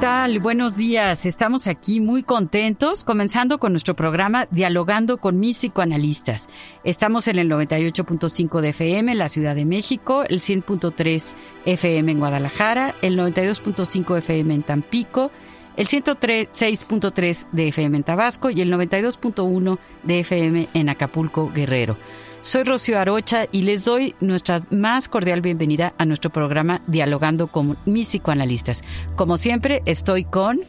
tal? Buenos días. Estamos aquí muy contentos, comenzando con nuestro programa Dialogando con mis psicoanalistas. Estamos en el 98.5 de FM en la Ciudad de México, el 100.3 FM en Guadalajara, el 92.5 FM en Tampico, el 106.3 de FM en Tabasco y el 92.1 de FM en Acapulco, Guerrero. Soy Rocío Arocha y les doy nuestra más cordial bienvenida a nuestro programa Dialogando con mis psicoanalistas. Como siempre, estoy con...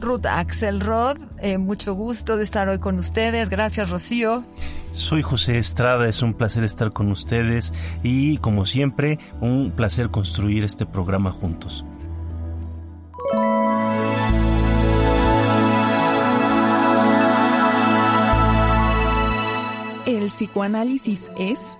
Ruth Axelrod, eh, mucho gusto de estar hoy con ustedes. Gracias, Rocío. Soy José Estrada, es un placer estar con ustedes y, como siempre, un placer construir este programa juntos. El psicoanálisis es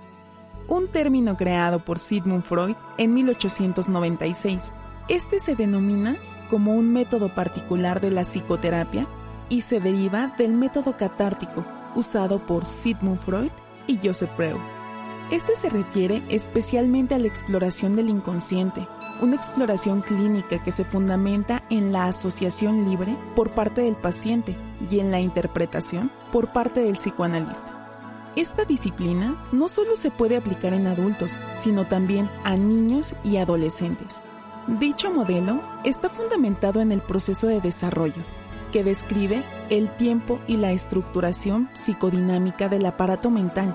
un término creado por Sigmund Freud en 1896. Este se denomina como un método particular de la psicoterapia y se deriva del método catártico usado por Sigmund Freud y Joseph Freud. Este se refiere especialmente a la exploración del inconsciente, una exploración clínica que se fundamenta en la asociación libre por parte del paciente y en la interpretación por parte del psicoanalista. Esta disciplina no solo se puede aplicar en adultos, sino también a niños y adolescentes. Dicho modelo está fundamentado en el proceso de desarrollo, que describe el tiempo y la estructuración psicodinámica del aparato mental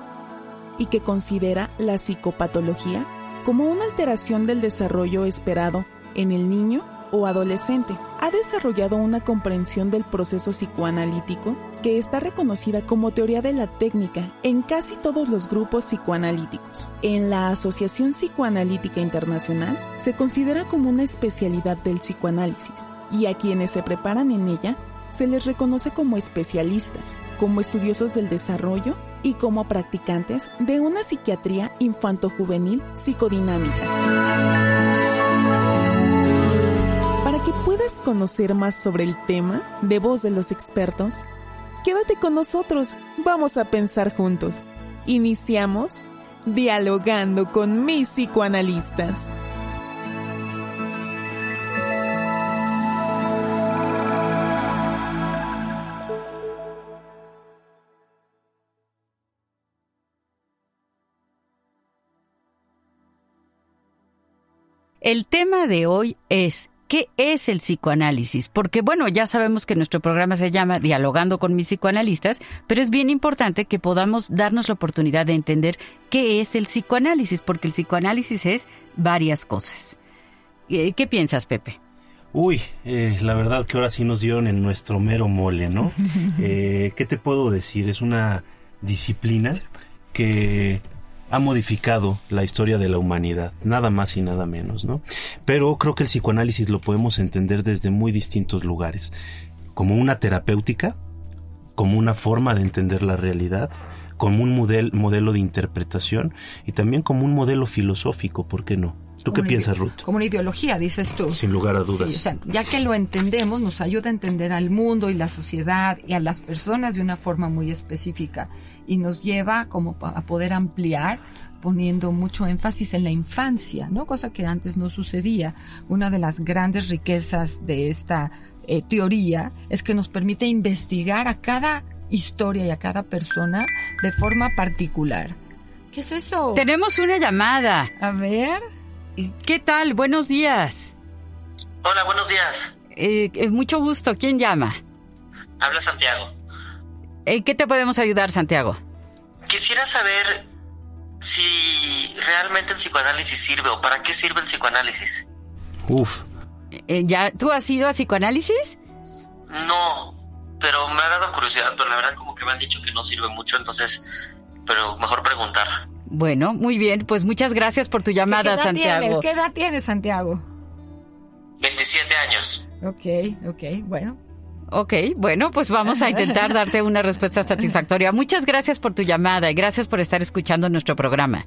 y que considera la psicopatología como una alteración del desarrollo esperado en el niño o adolescente. Ha desarrollado una comprensión del proceso psicoanalítico que está reconocida como teoría de la técnica en casi todos los grupos psicoanalíticos. En la Asociación Psicoanalítica Internacional se considera como una especialidad del psicoanálisis y a quienes se preparan en ella se les reconoce como especialistas, como estudiosos del desarrollo y como practicantes de una psiquiatría infanto-juvenil psicodinámica. Que puedas conocer más sobre el tema de voz de los expertos, quédate con nosotros, vamos a pensar juntos. Iniciamos dialogando con mis psicoanalistas. El tema de hoy es ¿Qué es el psicoanálisis? Porque bueno, ya sabemos que nuestro programa se llama Dialogando con mis psicoanalistas, pero es bien importante que podamos darnos la oportunidad de entender qué es el psicoanálisis, porque el psicoanálisis es varias cosas. Eh, ¿Qué piensas, Pepe? Uy, eh, la verdad que ahora sí nos dieron en nuestro mero mole, ¿no? Eh, ¿Qué te puedo decir? Es una disciplina que ha modificado la historia de la humanidad, nada más y nada menos, ¿no? Pero creo que el psicoanálisis lo podemos entender desde muy distintos lugares, como una terapéutica, como una forma de entender la realidad, como un modelo de interpretación y también como un modelo filosófico, ¿por qué no? ¿Tú qué piensas, Ruth? Como una ideología, dices tú. Sin lugar a dudas. Sí, ya que lo entendemos, nos ayuda a entender al mundo y la sociedad y a las personas de una forma muy específica y nos lleva como a poder ampliar poniendo mucho énfasis en la infancia, ¿no? Cosa que antes no sucedía. Una de las grandes riquezas de esta eh, teoría es que nos permite investigar a cada historia y a cada persona de forma particular. ¿Qué es eso? Tenemos una llamada. A ver. ¿Qué tal? Buenos días. Hola, buenos días. Eh, eh, mucho gusto. ¿Quién llama? Habla Santiago. ¿En qué te podemos ayudar, Santiago? Quisiera saber si realmente el psicoanálisis sirve o para qué sirve el psicoanálisis. Uf. Eh, ¿Ya tú has ido a psicoanálisis? No, pero me ha dado curiosidad, pero la verdad como que me han dicho que no sirve mucho, entonces, pero mejor preguntar. Bueno, muy bien, pues muchas gracias por tu llamada, ¿Qué edad Santiago. Tienes? ¿Qué edad tienes, Santiago? 27 años. Ok, ok, bueno. Ok, bueno, pues vamos a intentar darte una respuesta satisfactoria. Muchas gracias por tu llamada y gracias por estar escuchando nuestro programa.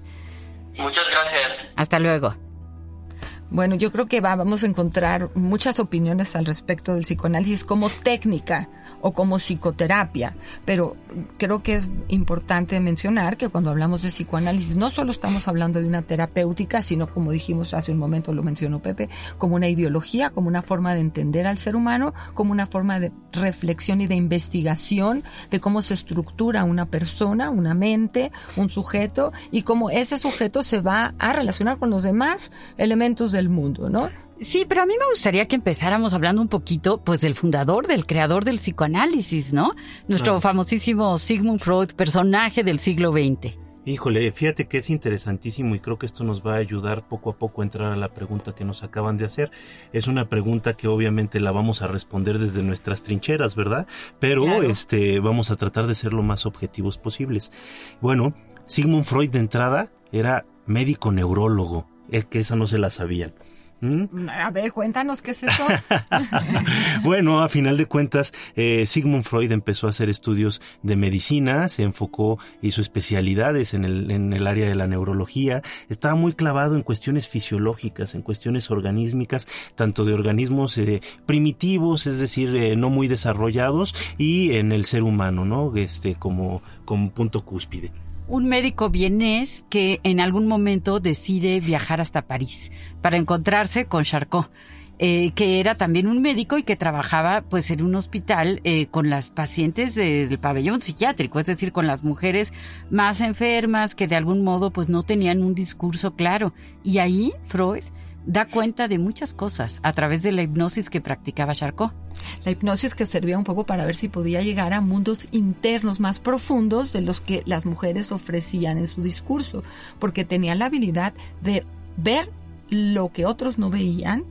Muchas gracias. Hasta luego. Bueno, yo creo que vamos a encontrar muchas opiniones al respecto del psicoanálisis como técnica o como psicoterapia, pero creo que es importante mencionar que cuando hablamos de psicoanálisis no solo estamos hablando de una terapéutica, sino como dijimos hace un momento, lo mencionó Pepe, como una ideología, como una forma de entender al ser humano, como una forma de reflexión y de investigación de cómo se estructura una persona, una mente, un sujeto y cómo ese sujeto se va a relacionar con los demás elementos del mundo, ¿no? Sí, pero a mí me gustaría que empezáramos hablando un poquito, pues, del fundador, del creador del psicoanálisis, ¿no? Nuestro famosísimo Sigmund Freud, personaje del siglo XX. Híjole, fíjate que es interesantísimo y creo que esto nos va a ayudar poco a poco a entrar a la pregunta que nos acaban de hacer. Es una pregunta que obviamente la vamos a responder desde nuestras trincheras, ¿verdad? Pero este vamos a tratar de ser lo más objetivos posibles. Bueno, Sigmund Freud de entrada era médico neurólogo es que esa no se la sabían. A ver, cuéntanos qué es eso. bueno, a final de cuentas, eh, Sigmund Freud empezó a hacer estudios de medicina, se enfocó, hizo especialidades en el, en el área de la neurología, estaba muy clavado en cuestiones fisiológicas, en cuestiones organísmicas, tanto de organismos eh, primitivos, es decir, eh, no muy desarrollados, y en el ser humano, ¿no? Este, como, como punto cúspide un médico vienés que en algún momento decide viajar hasta París para encontrarse con Charcot. Eh, que era también un médico y que trabajaba pues en un hospital eh, con las pacientes del pabellón psiquiátrico, es decir, con las mujeres más enfermas que de algún modo pues no tenían un discurso claro. Y ahí Freud da cuenta de muchas cosas a través de la hipnosis que practicaba Charcot. La hipnosis que servía un poco para ver si podía llegar a mundos internos más profundos de los que las mujeres ofrecían en su discurso, porque tenía la habilidad de ver lo que otros no veían,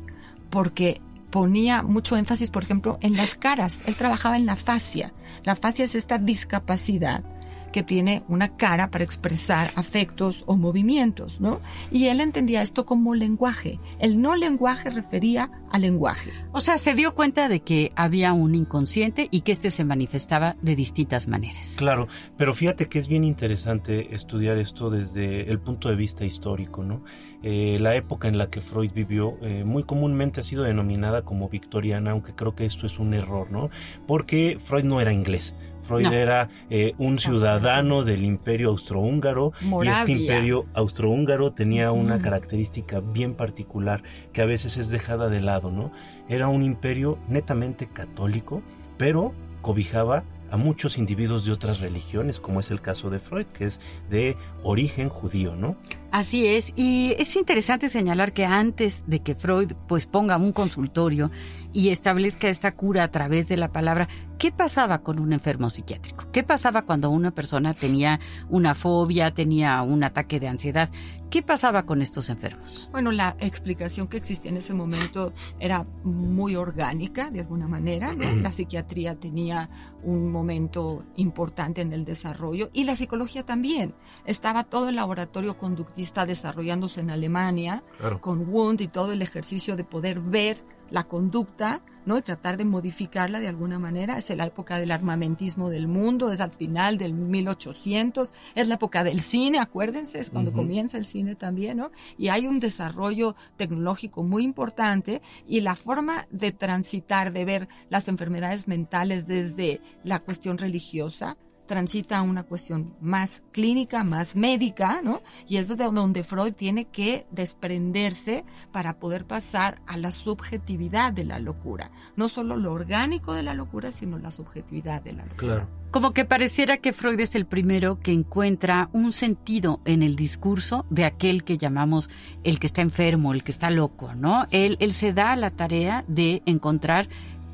porque ponía mucho énfasis, por ejemplo, en las caras. Él trabajaba en la fascia. La fascia es esta discapacidad que tiene una cara para expresar afectos o movimientos, ¿no? Y él entendía esto como lenguaje. El no lenguaje refería al lenguaje. O sea, se dio cuenta de que había un inconsciente y que éste se manifestaba de distintas maneras. Claro, pero fíjate que es bien interesante estudiar esto desde el punto de vista histórico, ¿no? Eh, la época en la que Freud vivió eh, muy comúnmente ha sido denominada como victoriana, aunque creo que esto es un error, ¿no? Porque Freud no era inglés. Freud era eh, un ciudadano del imperio austrohúngaro y este imperio austrohúngaro tenía una característica bien particular que a veces es dejada de lado, ¿no? Era un imperio netamente católico, pero cobijaba a muchos individuos de otras religiones, como es el caso de Freud, que es de origen judío, ¿no? Así es, y es interesante señalar que antes de que Freud pues ponga un consultorio y establezca esta cura a través de la palabra, ¿qué pasaba con un enfermo psiquiátrico? ¿Qué pasaba cuando una persona tenía una fobia, tenía un ataque de ansiedad? ¿Qué pasaba con estos enfermos? Bueno, la explicación que existía en ese momento era muy orgánica, de alguna manera. La psiquiatría tenía un momento importante en el desarrollo y la psicología también. Estaba todo el laboratorio conductista desarrollándose en Alemania, con Wundt y todo el ejercicio de poder ver la conducta, ¿no? Y tratar de modificarla de alguna manera. Es la época del armamentismo del mundo, es al final del 1800, es la época del cine, acuérdense, es cuando comienza el cine también, ¿no? Y hay un desarrollo tecnológico muy importante y la forma de transitar, de ver las enfermedades mentales desde la cuestión religiosa, transita a una cuestión más clínica, más médica, ¿no? Y es de donde Freud tiene que desprenderse para poder pasar a la subjetividad de la locura. No solo lo orgánico de la locura, sino la subjetividad de la locura. Como que pareciera que Freud es el primero que encuentra un sentido en el discurso de aquel que llamamos el que está enfermo, el que está loco, ¿no? Él, él se da la tarea de encontrar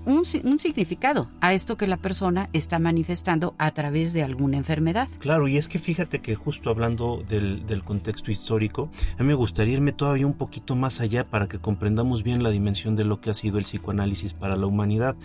un, significado a esto que la persona está manifestando a través de alguna enfermedad. Claro, y es que fíjate que justo hablando del, del contexto histórico, a mí me gustaría irme todavía un poquito más allá para que comprendamos bien la dimensión de lo que ha sido el psicoanálisis para la humanidad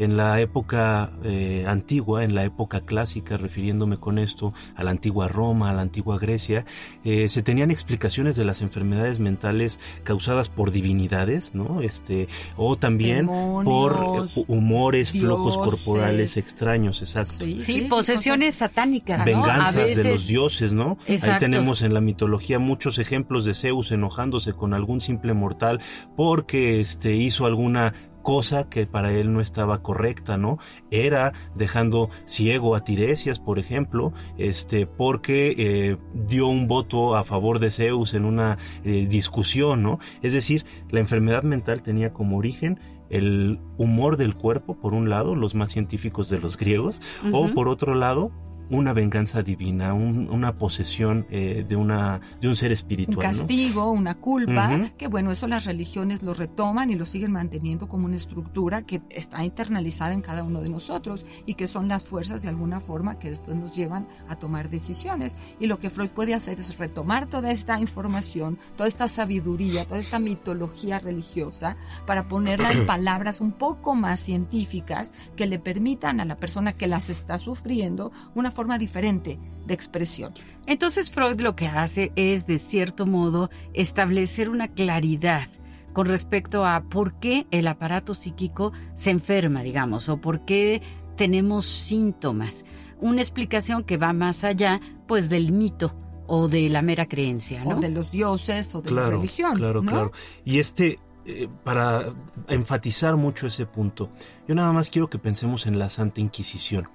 en la época eh, antigua, en la época clásica, refiriéndome con esto a la antigua Roma, a la antigua Grecia, eh, se tenían explicaciones de las enfermedades mentales causadas por divinidades, ¿no? Este, o también por humores, flujos corporales extraños, exacto. Sí, posesiones satánicas. Venganzas de los dioses, ¿no? Ahí tenemos en la mitología muchos ejemplos de Zeus enojándose con algún simple mortal porque este, hizo alguna cosa que para él no estaba correcta, ¿no? Era dejando ciego a Tiresias, por ejemplo, este, porque eh, dio un voto a favor de Zeus en una eh, discusión, ¿no? Es decir, la enfermedad mental tenía como origen el humor del cuerpo, por un lado, los más científicos de los griegos, o por otro lado, una venganza divina, una posesión eh, de, una, de un ser espiritual. Un castigo, una culpa, que bueno, eso las religiones lo retoman y lo siguen manteniendo como una estructura que está internalizada en cada uno de nosotros y que son las fuerzas de alguna forma que después nos llevan a tomar decisiones. Y lo que Freud puede hacer es retomar toda esta información, toda esta sabiduría, toda esta mitología religiosa para ponerla en palabras un poco más científicas que le permitan a la persona que las está sufriendo una forma diferente de expresión. Entonces Freud lo que hace es, de cierto modo, establecer una claridad con respecto a por qué el aparato psíquico se enferma, digamos, o por qué tenemos síntomas. Una explicación que va más allá, pues, del mito o de la mera creencia, ¿no? O de los dioses o de la religión. Claro, claro. Y este, eh, para enfatizar mucho ese punto, yo nada más quiero que pensemos en la Santa Inquisición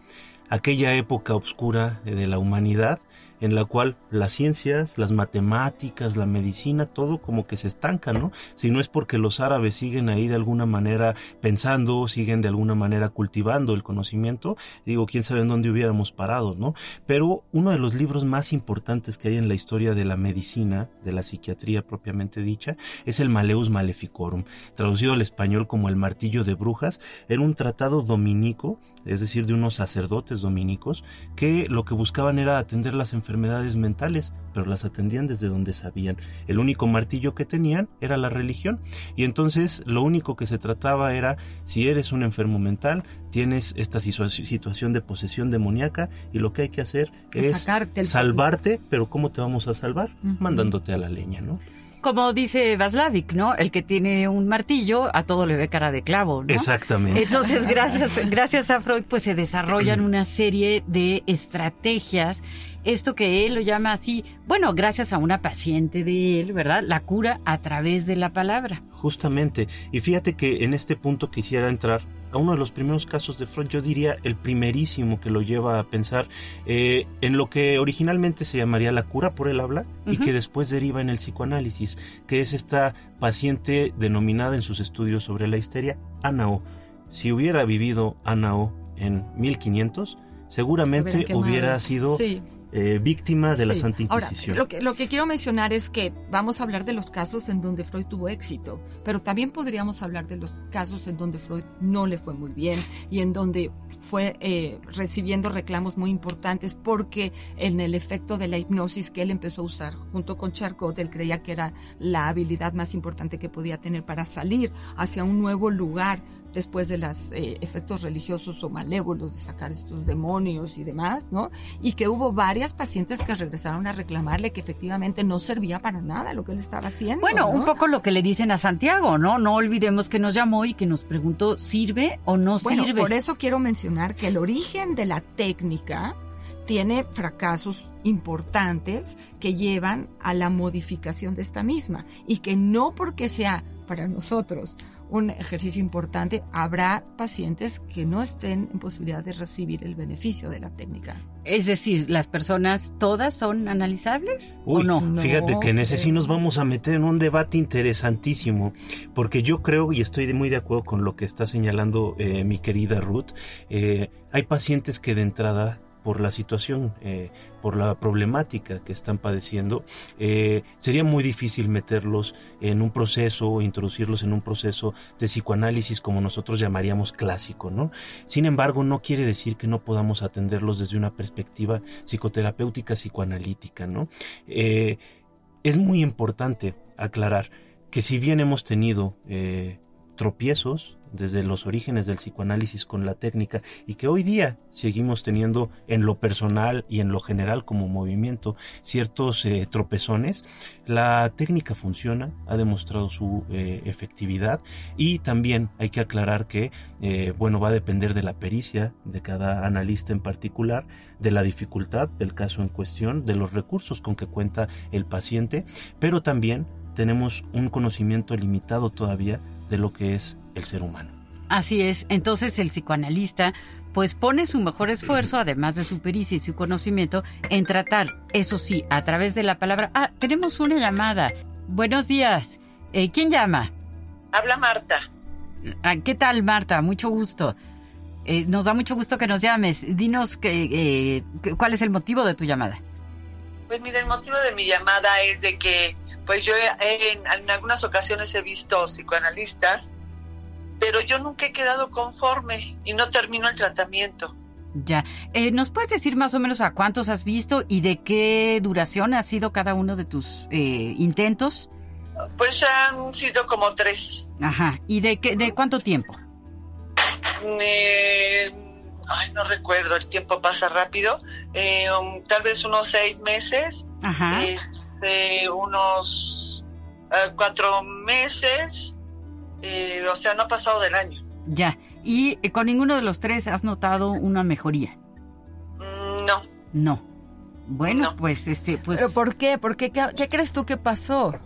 aquella época oscura de la humanidad en la cual las ciencias, las matemáticas, la medicina, todo como que se estanca, ¿no? Si no es porque los árabes siguen ahí de alguna manera pensando, siguen de alguna manera cultivando el conocimiento, digo, quién sabe en dónde hubiéramos parado, ¿no? Pero uno de los libros más importantes que hay en la historia de la medicina, de la psiquiatría propiamente dicha, es el Maleus Maleficorum, traducido al español como el martillo de brujas, era un tratado dominico es decir, de unos sacerdotes dominicos, que lo que buscaban era atender las enfermedades mentales, pero las atendían desde donde sabían. El único martillo que tenían era la religión, y entonces lo único que se trataba era, si eres un enfermo mental, tienes esta situación de posesión demoníaca, y lo que hay que hacer es, salvarte, pero ¿cómo te vamos a salvar? Mandándote a la leña, ¿no? Como dice Vaslavik, ¿no? El que tiene un martillo a todo le ve cara de clavo, ¿no? Exactamente. Entonces, gracias, gracias a Freud, pues se desarrollan una serie de estrategias. Esto que él lo llama así, bueno, gracias a una paciente de él, ¿verdad? La cura a través de la palabra. Justamente. Y fíjate que en este punto quisiera entrar uno de los primeros casos de Freud, yo diría el primerísimo que lo lleva a pensar eh, en lo que originalmente se llamaría la cura por el habla y que después deriva en el psicoanálisis, que es esta paciente denominada en sus estudios sobre la histeria Anao. Si hubiera vivido Anao en 1500, seguramente hubiera sido eh, víctima de la Santa Inquisición. Ahora, lo que, lo que quiero mencionar es que vamos a hablar de los casos en donde Freud tuvo éxito, pero también podríamos hablar de los casos en donde Freud no le fue muy bien y en donde fue eh, recibiendo reclamos muy importantes porque en el efecto de la hipnosis que él empezó a usar junto con Charcot, él creía que era la habilidad más importante que podía tener para salir hacia un nuevo lugar después de los eh, efectos religiosos o malévolos de sacar estos demonios y demás, ¿no? Y que hubo varias pacientes que regresaron a reclamarle que efectivamente no servía para nada lo que él estaba haciendo. Bueno, un poco lo que le dicen a Santiago, ¿no? No olvidemos que nos llamó y que nos preguntó, ¿sirve o no bueno, sirve? Por eso quiero mencionar que el origen de la técnica tiene fracasos importantes que llevan a la modificación de esta misma y que no porque sea para nosotros un ejercicio importante, habrá pacientes que no estén en posibilidad de recibir el beneficio de la técnica. Es decir, ¿las personas todas son analizables o no? Fíjate que en ese sí nos vamos a meter en un debate interesantísimo, porque yo creo y estoy muy de acuerdo con lo que está señalando eh, mi querida Ruth, eh, hay pacientes que de entrada por la situación, eh, por la problemática que están padeciendo, eh, sería muy difícil meterlos en un proceso o introducirlos en un proceso de psicoanálisis como nosotros llamaríamos clásico, ¿no? Sin embargo, no quiere decir que no podamos atenderlos desde una perspectiva psicoterapéutica, psicoanalítica, ¿no? Eh, es muy importante aclarar que si bien hemos tenido tropiezos desde los orígenes del psicoanálisis con la técnica y que hoy día seguimos teniendo en lo personal y en lo general como movimiento ciertos eh, tropezones, la técnica funciona, ha demostrado su eh, efectividad y también hay que aclarar que, eh, bueno, va a depender de la pericia de cada analista en particular, de la dificultad del caso en cuestión, de los recursos con que cuenta el paciente, pero también tenemos un conocimiento limitado todavía de lo que es el ser humano. Así es, entonces el psicoanalista pues pone su mejor esfuerzo, además de su pericia y su conocimiento, en tratar, eso sí, a través de la palabra. Ah, tenemos una llamada. Buenos días. Eh, ¿Quién llama? Habla Marta. Ah, ¿Qué tal, Marta? Mucho gusto. Eh, nos da mucho gusto que nos llames. Dinos que, eh, cuál es el motivo de tu llamada. Pues mira, el motivo de mi llamada es de que pues yo en, en algunas ocasiones he visto psicoanalistas, pero yo nunca he quedado conforme y no termino el tratamiento. Ya. Eh, ¿Nos puedes decir más o menos a cuántos has visto y de qué duración ha sido cada uno de tus eh, intentos? Pues han sido como tres. Ajá. ¿Y de qué, de cuánto tiempo? Eh, ay, no recuerdo, el tiempo pasa rápido. Eh, um, tal vez unos seis meses. Ajá. Este, unos eh, cuatro meses. Eh, o sea, no ha pasado del año. Ya. ¿Y eh, con ninguno de los tres has notado una mejoría? Mm, No. No. Bueno, No. pues este, pues. ¿Pero por qué? ¿Por qué? ¿Qué, qué crees tú que pasó?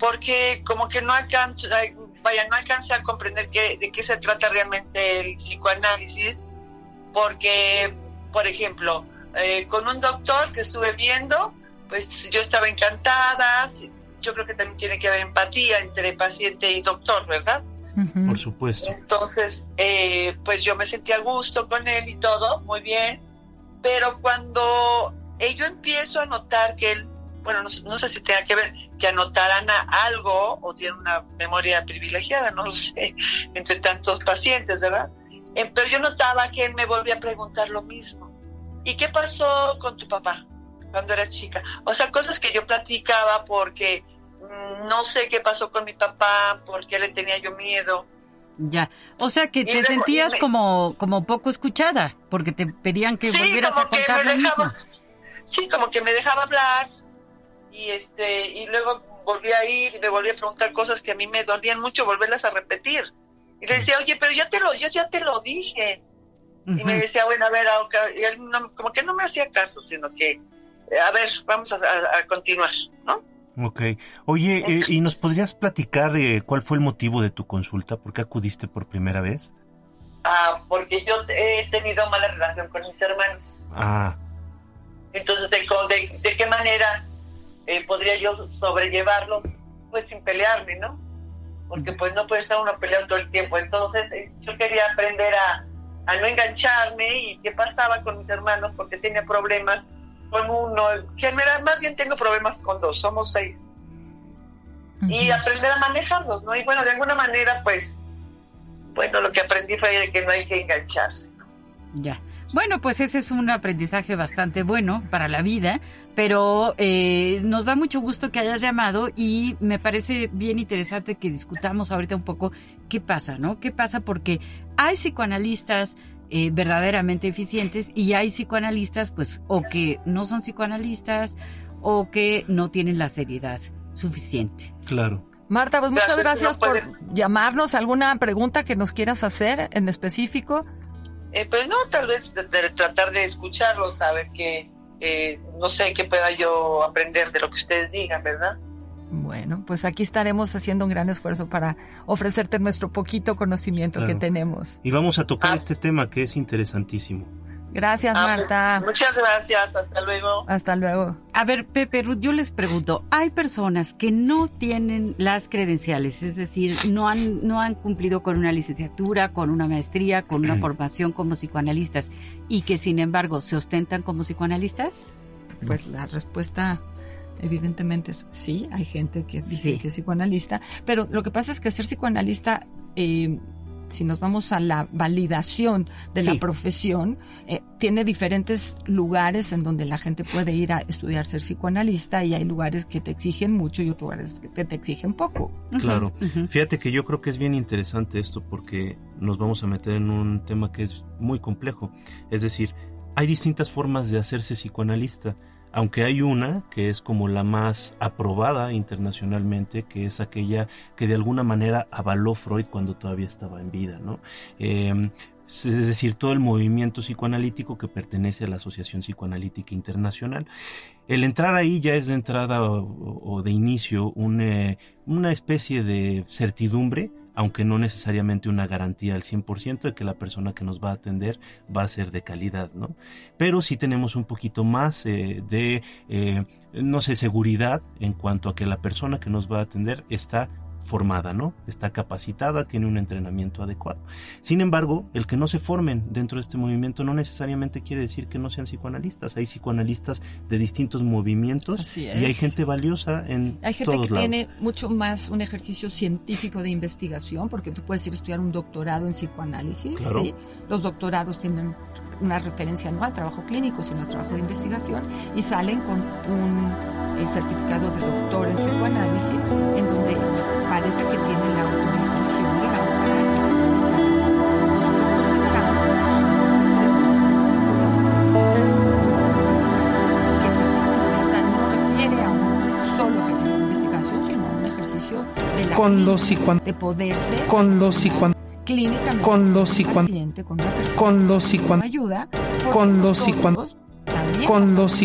porque como que no alcanzo, ay, vaya, no alcancé a comprender qué, de qué se trata realmente el psicoanálisis, porque, por ejemplo, eh, con un doctor que estuve viendo, pues yo estaba encantada, yo creo que también tiene que haber empatía entre paciente y doctor, ¿verdad? Por supuesto. Entonces, eh, pues yo me sentí a gusto con él y todo, muy bien, pero cuando eh, yo empiezo a notar que él, bueno, no, no sé si tenga que ver, que anotaran a algo o tiene una memoria privilegiada, no lo sé, entre tantos pacientes, ¿verdad? Eh, pero yo notaba que él me volvía a preguntar lo mismo. ¿Y qué pasó con tu papá cuando eras chica? O sea, cosas que yo platicaba porque mm, no sé qué pasó con mi papá, porque le tenía yo miedo. Ya. O sea que Y te sentías me- como, como poco escuchada, porque te pedían que Sí, volvieras a que contar me lo dejaba- mismo. Sí, como que me dejaba hablar y este y luego volví a ir y me volví a preguntar cosas que a mí me dolían mucho volverlas a repetir. Y le decía, oye, pero ya te lo, yo ya te lo dije. Y me decía, bueno, a ver, él no- como que no me hacía caso, sino que, a ver, vamos a, a- a continuar, ¿no? Ok. Oye, eh, ¿y nos podrías platicar eh, cuál fue el motivo de tu consulta? ¿Por qué acudiste por primera vez? Ah, porque yo he tenido mala relación con mis hermanos. Ah, Entonces, ¿de, de, de qué manera eh, podría yo sobrellevarlos? Pues sin pelearme, ¿no? Porque pues no puede estar uno peleando todo el tiempo. Entonces, eh, yo quería aprender a, a no engancharme y qué pasaba con mis hermanos porque tenía problemas con uno. Mira, más bien tengo problemas con dos, somos seis. Y aprender a manejarlos, ¿no? Y bueno, de alguna manera, pues, bueno, lo que aprendí fue de que no hay que engancharse. Ya. Bueno, pues ese es un aprendizaje bastante bueno para la vida, pero eh, nos da mucho gusto que hayas llamado y me parece bien interesante que discutamos ahorita un poco qué pasa, ¿no? ¿Qué pasa? Porque hay psicoanalistas eh, verdaderamente eficientes y hay psicoanalistas, pues, o que no son psicoanalistas o que no tienen la seriedad suficiente. claro. Marta, pues muchas Gracias, por puede- llamarnos. ¿Alguna pregunta que nos quieras hacer en específico? Eh, pues no, tal vez de- de tratar de escucharlos, saber que, eh, no sé, qué pueda yo aprender de lo que ustedes digan, ¿verdad? Bueno, pues aquí estaremos haciendo un gran esfuerzo para ofrecerte nuestro poquito conocimiento que tenemos. Y vamos a tocar Ah. este tema que es interesantísimo. Gracias, Ah, Marta. Muchas gracias, hasta luego. Hasta luego. A ver, Pepe, Ruth, yo les pregunto, hay personas que no tienen las credenciales, es decir, no han, no han cumplido con una licenciatura, con una maestría, con una formación como psicoanalistas y que sin embargo se ostentan como psicoanalistas? Pues la respuesta evidentemente sí, hay gente que dice Sí. que es psicoanalista, pero lo que pasa es que ser psicoanalista, eh, si nos vamos a la validación de Sí. la profesión, eh, tiene diferentes lugares en donde la gente puede ir a estudiar ser psicoanalista y hay lugares que te exigen mucho y otros lugares que te, exigen poco. Claro. Fíjate que yo creo que es bien interesante esto porque nos vamos a meter en un tema que es muy complejo. Es decir, hay distintas formas de hacerse psicoanalista aunque hay una que es como la más aprobada internacionalmente, que es aquella que de alguna manera avaló Freud cuando todavía estaba en vida, ¿no? Em, es decir, todo el movimiento psicoanalítico que pertenece a la Asociación Psicoanalítica Internacional. El entrar ahí ya es de entrada o, de inicio una especie de certidumbre aunque no necesariamente una garantía al 100% de que la persona que nos va a atender va a ser de calidad, ¿no? Pero sí tenemos un poquito más eh, de, eh, no sé, seguridad en cuanto a que la persona que nos va a atender está formada, ¿no? Está capacitada, tiene un entrenamiento adecuado. Sin embargo, el que no se formen dentro de este movimiento no necesariamente quiere decir que no sean psicoanalistas. Hay psicoanalistas de distintos movimientos y hay gente valiosa en Hay gente que tiene mucho más un ejercicio científico de investigación, porque tú puedes ir a estudiar un doctorado en psicoanálisis, ¿sí? Los doctorados tienen una referencia no al trabajo clínico, sino al trabajo de investigación y salen con un eh, certificado de doctor en psicoanálisis en donde parece que tienen la autorización legal para a a con los de poder ser con los clínicamente. Con los paciente, con una persona con los ayuda con los con los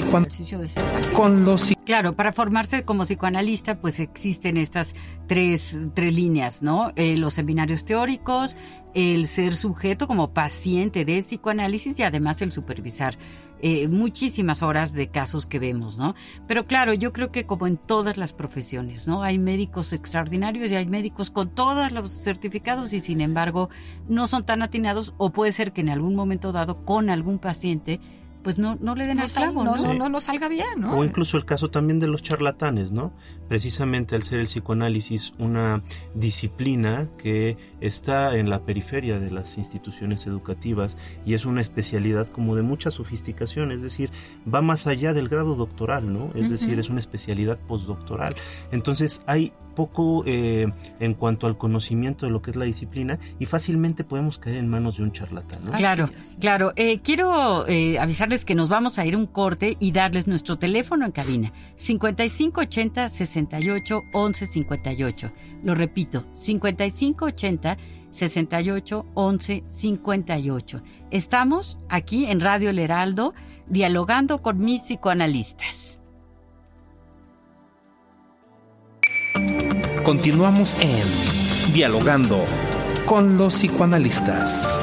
con los claro para formarse como psicoanalista pues existen estas tres, tres líneas no eh, los seminarios teóricos el ser sujeto como paciente de psicoanálisis y además el supervisar eh, muchísimas horas de casos que vemos, ¿no? Pero claro, yo creo que como en todas las profesiones, ¿no? Hay médicos extraordinarios y hay médicos con todos los certificados y sin embargo no son tan atinados o puede ser que en algún momento dado con algún paciente pues no, no le den al clavo, ¿no? No, no, salga bien, ¿no? O incluso el caso también de los charlatanes, ¿no? Precisamente al ser el psicoanálisis una disciplina que está en la periferia de las instituciones educativas y es una especialidad como de mucha sofisticación, es decir, va más allá del grado doctoral, ¿no? Es decir, es una especialidad postdoctoral. Entonces hay poco eh, en cuanto al conocimiento de lo que es la disciplina y fácilmente podemos caer en manos de un charlatán. ¿no? Claro, claro. Eh, quiero eh, avisarles que nos vamos a ir un corte y darles nuestro teléfono en cabina 5580 68 11 58. Lo repito, 5580 68 11 58. Estamos aquí en Radio El Heraldo dialogando con mis psicoanalistas. Continuamos en Dialogando con los psicoanalistas.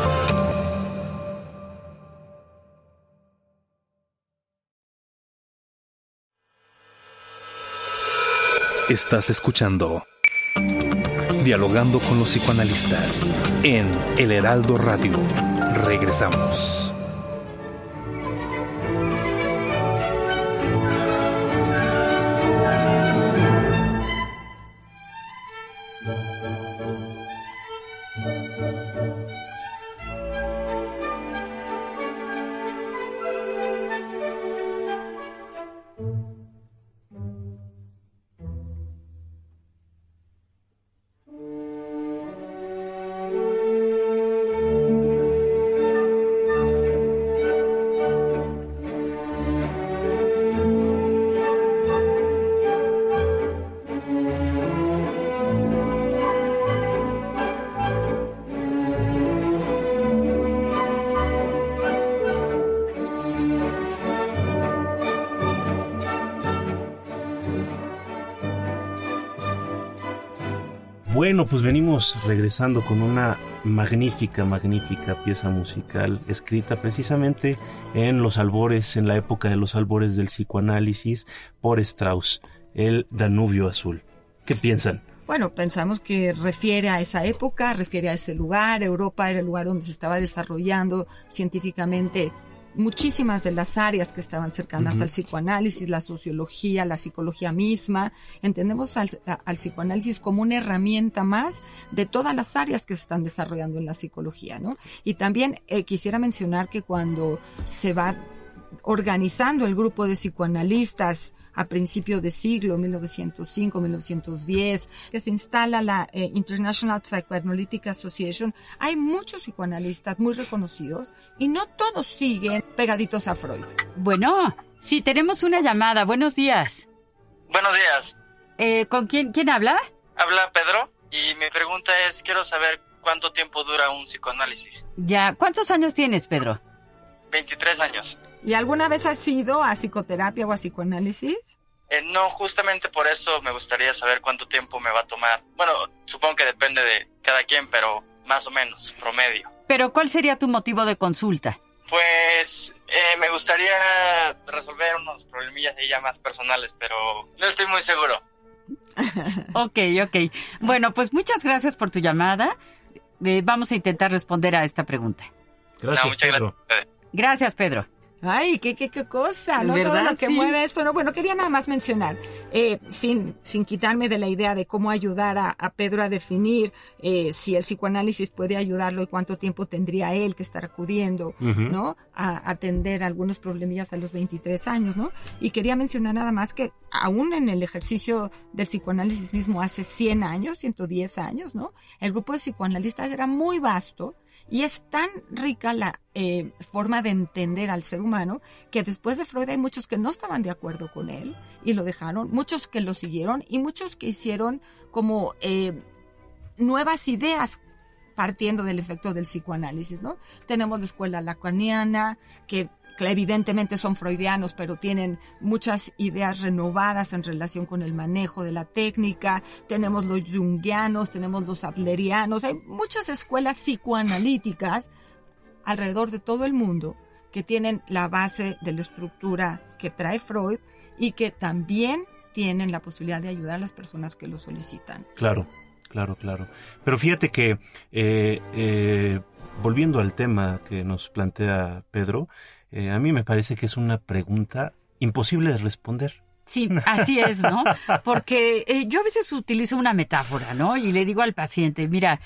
Estás escuchando Dialogando con los psicoanalistas en El Heraldo Radio. Regresamos. Regresando con una magnífica, magnífica pieza musical escrita precisamente en los albores, en la época de los albores del psicoanálisis por Strauss, el Danubio Azul. ¿Qué piensan? Bueno, pensamos que refiere a esa época, refiere a ese lugar. Europa era el lugar donde se estaba desarrollando científicamente muchísimas de las áreas que estaban cercanas al psicoanálisis, la sociología, la psicología misma. Entendemos al, al, psicoanálisis como una herramienta más de todas las áreas que se están desarrollando en la psicología, ¿no? Y también eh, quisiera mencionar que cuando se va organizando el grupo de psicoanalistas a principio de siglo, 1905, 1910, que se instala la eh, International Psychoanalytic Association, hay muchos psicoanalistas muy reconocidos y no todos siguen pegaditos a Freud. Bueno, sí, tenemos una llamada. Buenos días. Buenos días. Eh, ¿Con quién, quién habla? Habla Pedro y mi pregunta es, quiero saber cuánto tiempo dura un psicoanálisis. Ya, ¿cuántos años tienes, Pedro? 23 años. ¿Y alguna vez has ido a psicoterapia o a psicoanálisis? Eh, no, justamente por eso me gustaría saber cuánto tiempo me va a tomar. Bueno, supongo que depende de cada quien, pero más o menos, promedio. Pero ¿cuál sería tu motivo de consulta? Pues eh, me gustaría resolver unos problemillas ahí ya más personales, pero no estoy muy seguro. ok, ok. Bueno, pues muchas gracias por tu llamada. Eh, vamos a intentar responder a esta pregunta. Gracias, Pedro. Gracias. gracias, Pedro. Ay, qué, qué, qué cosa, ¿no? Todo lo que mueve eso, ¿no? Bueno, quería nada más mencionar, eh, sin, sin quitarme de la idea de cómo ayudar a, Pedro a definir eh, si el psicoanálisis puede ayudarlo y cuánto tiempo tendría él que estar acudiendo, ¿no? A atender algunos problemillas a los 23 años, ¿no? Y quería mencionar nada más que aún en el ejercicio del psicoanálisis mismo hace 100 años, 110 años, ¿no? El grupo de psicoanalistas era muy vasto y es tan rica la eh, forma de entender al ser humano que después de Freud hay muchos que no estaban de acuerdo con él y lo dejaron, muchos que lo siguieron y muchos que hicieron como eh, nuevas ideas partiendo del efecto del psicoanálisis, ¿no? Tenemos la escuela lacaniana, que evidentemente son freudianos, pero tienen muchas ideas renovadas en relación con el manejo de la técnica. Tenemos los jungianos, tenemos los adlerianos, hay muchas escuelas psicoanalíticas alrededor de todo el mundo que tienen la base de la estructura que trae Freud y que también tienen la posibilidad de ayudar a las personas que lo solicitan. Claro, claro, claro. Pero fíjate que, eh, eh, volviendo al tema que nos plantea Pedro, eh, a mí me parece que es una pregunta imposible de responder. Sí, así es, ¿no? Porque eh, yo a veces utilizo una metáfora, ¿no? Y le digo al paciente, mira,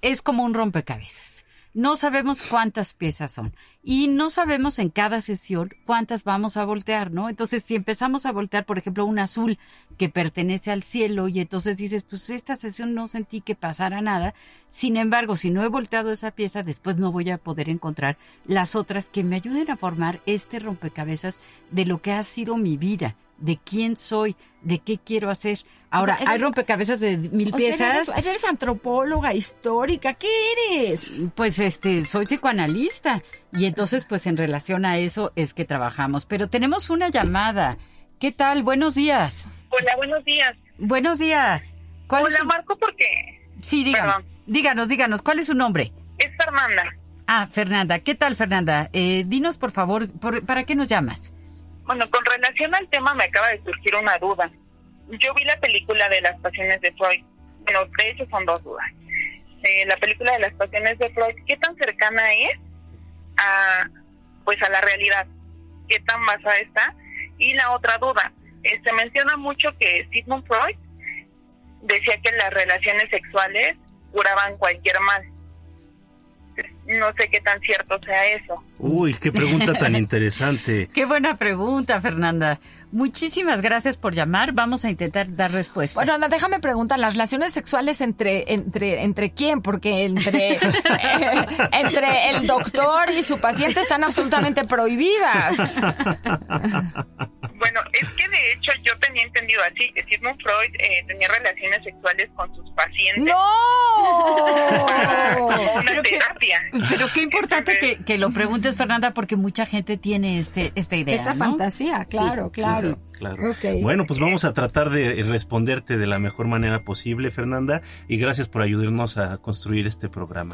es como un rompecabezas no sabemos cuántas piezas son y no sabemos en cada sesión cuántas vamos a voltear, ¿no? Entonces, si empezamos a voltear, por ejemplo, un azul que pertenece al cielo y entonces dices, pues esta sesión no sentí que pasara nada, sin embargo, si no he volteado esa pieza, después no voy a poder encontrar las otras que me ayuden a formar este rompecabezas de lo que ha sido mi vida de quién soy, de qué quiero hacer. Ahora, hay rompecabezas de mil piezas. eres, antropóloga histórica, ¿qué eres? Pues este, soy psicoanalista. Y entonces, pues en relación a eso es que trabajamos. Pero tenemos una llamada. ¿Qué tal? Buenos días. Hola, buenos días. Buenos días. ¿Cuál Hola, Marco, ¿por qué? Sí, díganos. Díganos, díganos, ¿cuál es su nombre? Es Fernanda. Ah, Fernanda. ¿Qué tal, Fernanda? Eh, dinos, por favor, ¿para qué nos llamas? Bueno, con relación al tema me acaba de surgir una duda. Yo vi la película de las pasiones de Freud. Bueno, de hecho son dos dudas. Eh, la película de las pasiones de Freud, ¿qué tan cercana es a, pues a la realidad? ¿Qué tan basada está? Y la otra duda, eh, se menciona mucho que Sigmund Freud decía que las relaciones sexuales curaban cualquier mal no sé qué tan cierto sea eso. Uy, qué pregunta tan interesante. qué buena pregunta, Fernanda. Muchísimas gracias por llamar. Vamos a intentar dar respuesta. Bueno, déjame preguntar, ¿las relaciones sexuales entre entre entre quién? Porque entre entre el doctor y su paciente están absolutamente prohibidas. Bueno, es que de hecho yo tenía entendido así, que Sigmund Freud eh, tenía relaciones sexuales con sus pacientes. ¡No! una terapia. pero qué importante que, lo preguntes, Fernanda, porque mucha gente tiene este esta idea. Esta fantasía, claro, claro. Claro. Bueno, pues vamos a tratar de responderte de la mejor manera posible, Fernanda, y gracias por ayudarnos a construir este programa.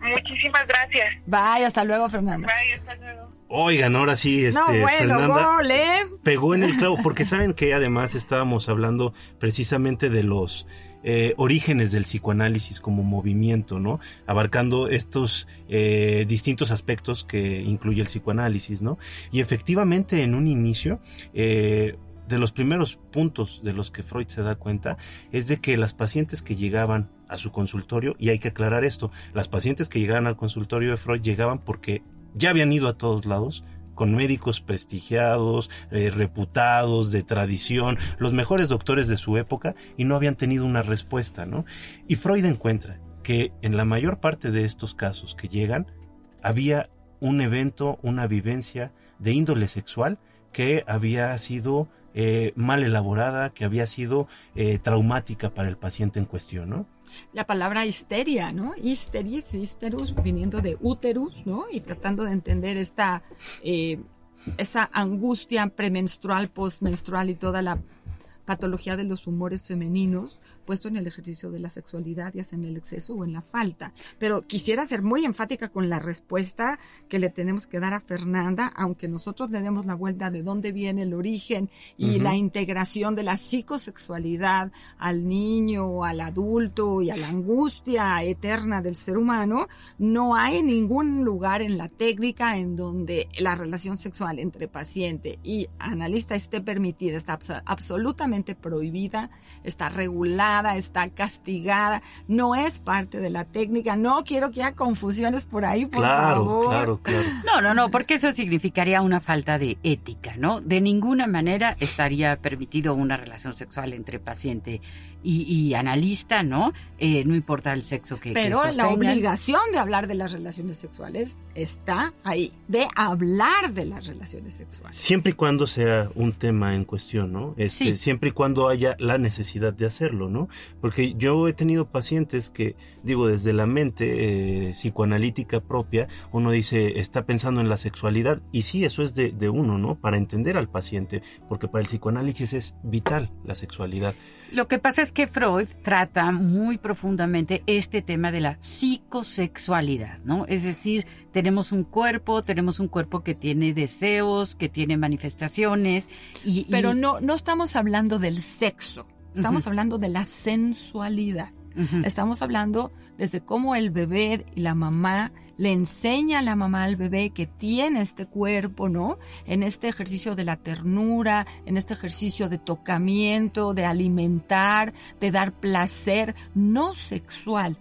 Muchísimas gracias. Bye, hasta luego, Fernanda. Bye, hasta luego. Oigan, ahora sí, este, no, bueno, Fernanda gol, ¿eh? pegó en el clavo, porque saben que además estábamos hablando precisamente de los eh, orígenes del psicoanálisis como movimiento, ¿no? Abarcando estos eh, distintos aspectos que incluye el psicoanálisis, ¿no? Y efectivamente en un inicio, eh, de los primeros puntos de los que Freud se da cuenta es de que las pacientes que llegaban a su consultorio, y hay que aclarar esto, las pacientes que llegaban al consultorio de Freud llegaban porque ya habían ido a todos lados, con médicos prestigiados, eh, reputados, de tradición, los mejores doctores de su época, y no habían tenido una respuesta, ¿no? Y Freud encuentra que en la mayor parte de estos casos que llegan, había un evento, una vivencia de índole sexual que había sido eh, mal elaborada, que había sido eh, traumática para el paciente en cuestión, ¿no? La palabra histeria, ¿no? Histeris, histerus, viniendo de úterus, ¿no? Y tratando de entender esta, eh, angustia premenstrual, postmenstrual y toda la patología de los humores femeninos puesto en el ejercicio de la sexualidad, ya sea en el exceso o en la falta. Pero quisiera ser muy enfática con la respuesta que le tenemos que dar a Fernanda, aunque nosotros le demos la vuelta de dónde viene el origen y la integración de la psicosexualidad al niño, al adulto y a la angustia eterna del ser humano, no hay ningún lugar en la técnica en donde la relación sexual entre paciente y analista esté permitida, está absolutamente prohibida, está regulada está castigada, no es parte de la técnica. No quiero que haya confusiones por ahí, por claro, favor. Claro, claro. No, no, no, porque eso significaría una falta de ética, ¿no? De ninguna manera estaría permitido una relación sexual entre paciente y, analista, ¿no? Eh, no importa el sexo que Pero la obligación de hablar de las relaciones sexuales está ahí, de hablar de las relaciones sexuales. Siempre y cuando sea un tema en cuestión, ¿no? Este, Siempre y cuando haya la necesidad de hacerlo, ¿no? Porque yo he tenido pacientes que, digo, desde la mente eh, psicoanalítica propia, uno dice, está pensando en la sexualidad, y sí, eso es de, de uno, ¿no? Para entender al paciente, porque para el psicoanálisis es vital la sexualidad. Lo que pasa es que Freud trata muy profundamente este tema de la psicosexualidad, ¿no? Es decir, tenemos un cuerpo, tenemos un cuerpo que tiene deseos, que tiene manifestaciones y... Pero no, no estamos hablando del sexo, estamos hablando de la sensualidad. Estamos hablando desde cómo el bebé y la mamá le enseña a la mamá al bebé que tiene este cuerpo, ¿no? En este ejercicio de la ternura, en este ejercicio de tocamiento, de alimentar, de dar placer no sexual.